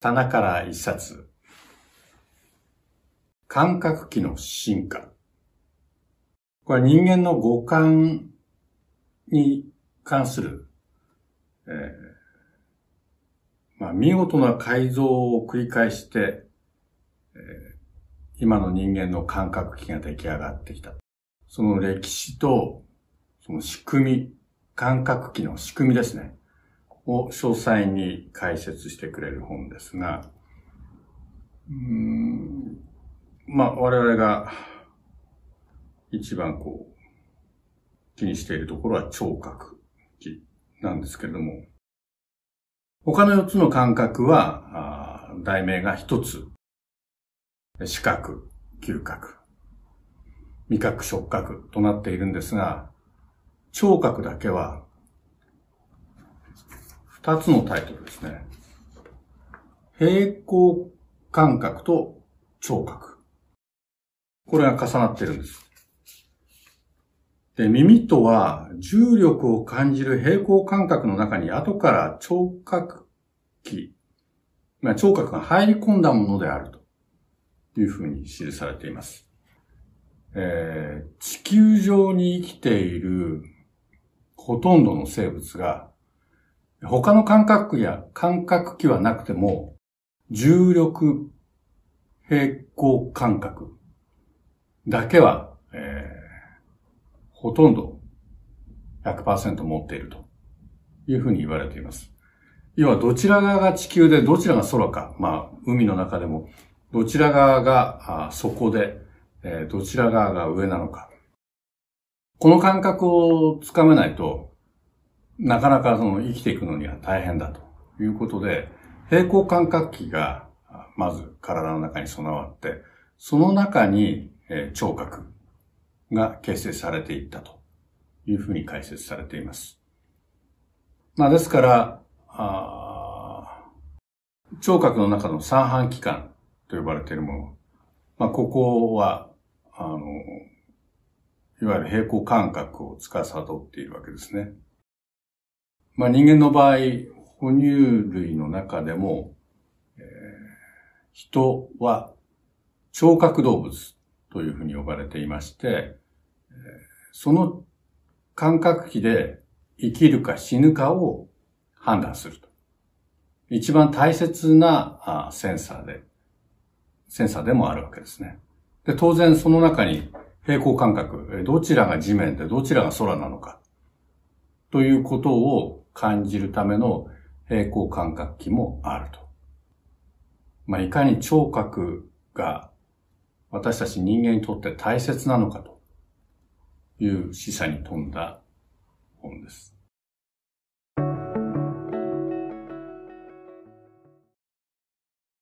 棚から一冊。感覚器の進化。これは人間の五感に関する、えーまあ、見事な改造を繰り返して、えー、今の人間の感覚器が出来上がってきた。その歴史と、その仕組み、感覚器の仕組みですね。を詳細に解説してくれる本ですが、うん、まあ、我々が一番こう、気にしているところは聴覚なんですけれども、他の4つの感覚は、題名が1つ。視覚、嗅覚、味覚、触覚となっているんですが、聴覚だけは二つのタイトルですね。平行感覚と聴覚。これが重なってるんです。で、耳とは重力を感じる平行感覚の中に後から聴覚器、まあ、聴覚が入り込んだものであるというふうに記されています。えー、地球上に生きているほとんどの生物が他の感覚や感覚器はなくても、重力平行感覚だけは、えー、ほとんど100%持っているというふうに言われています。要はどちら側が地球でどちらが空か、まあ海の中でもどちら側が底で、えー、どちら側が上なのか。この感覚をつかめないとなかなかその生きていくのには大変だということで、平行感覚器がまず体の中に備わって、その中に、聴覚が形成されていったというふうに解説されています。まあですから、聴覚の中の三半規管と呼ばれているもの。まあここは、あの、いわゆる平行感覚を司っているわけですね。まあ人間の場合、哺乳類の中でも、えー、人は聴覚動物というふうに呼ばれていまして、その感覚器で生きるか死ぬかを判断すると。一番大切なセンサーで、センサーでもあるわけですね。で、当然その中に平行感覚、どちらが地面でどちらが空なのか、ということを感じるための平行感覚器もあると。まあ、いかに聴覚が私たち人間にとって大切なのかという示唆に富んだ本です。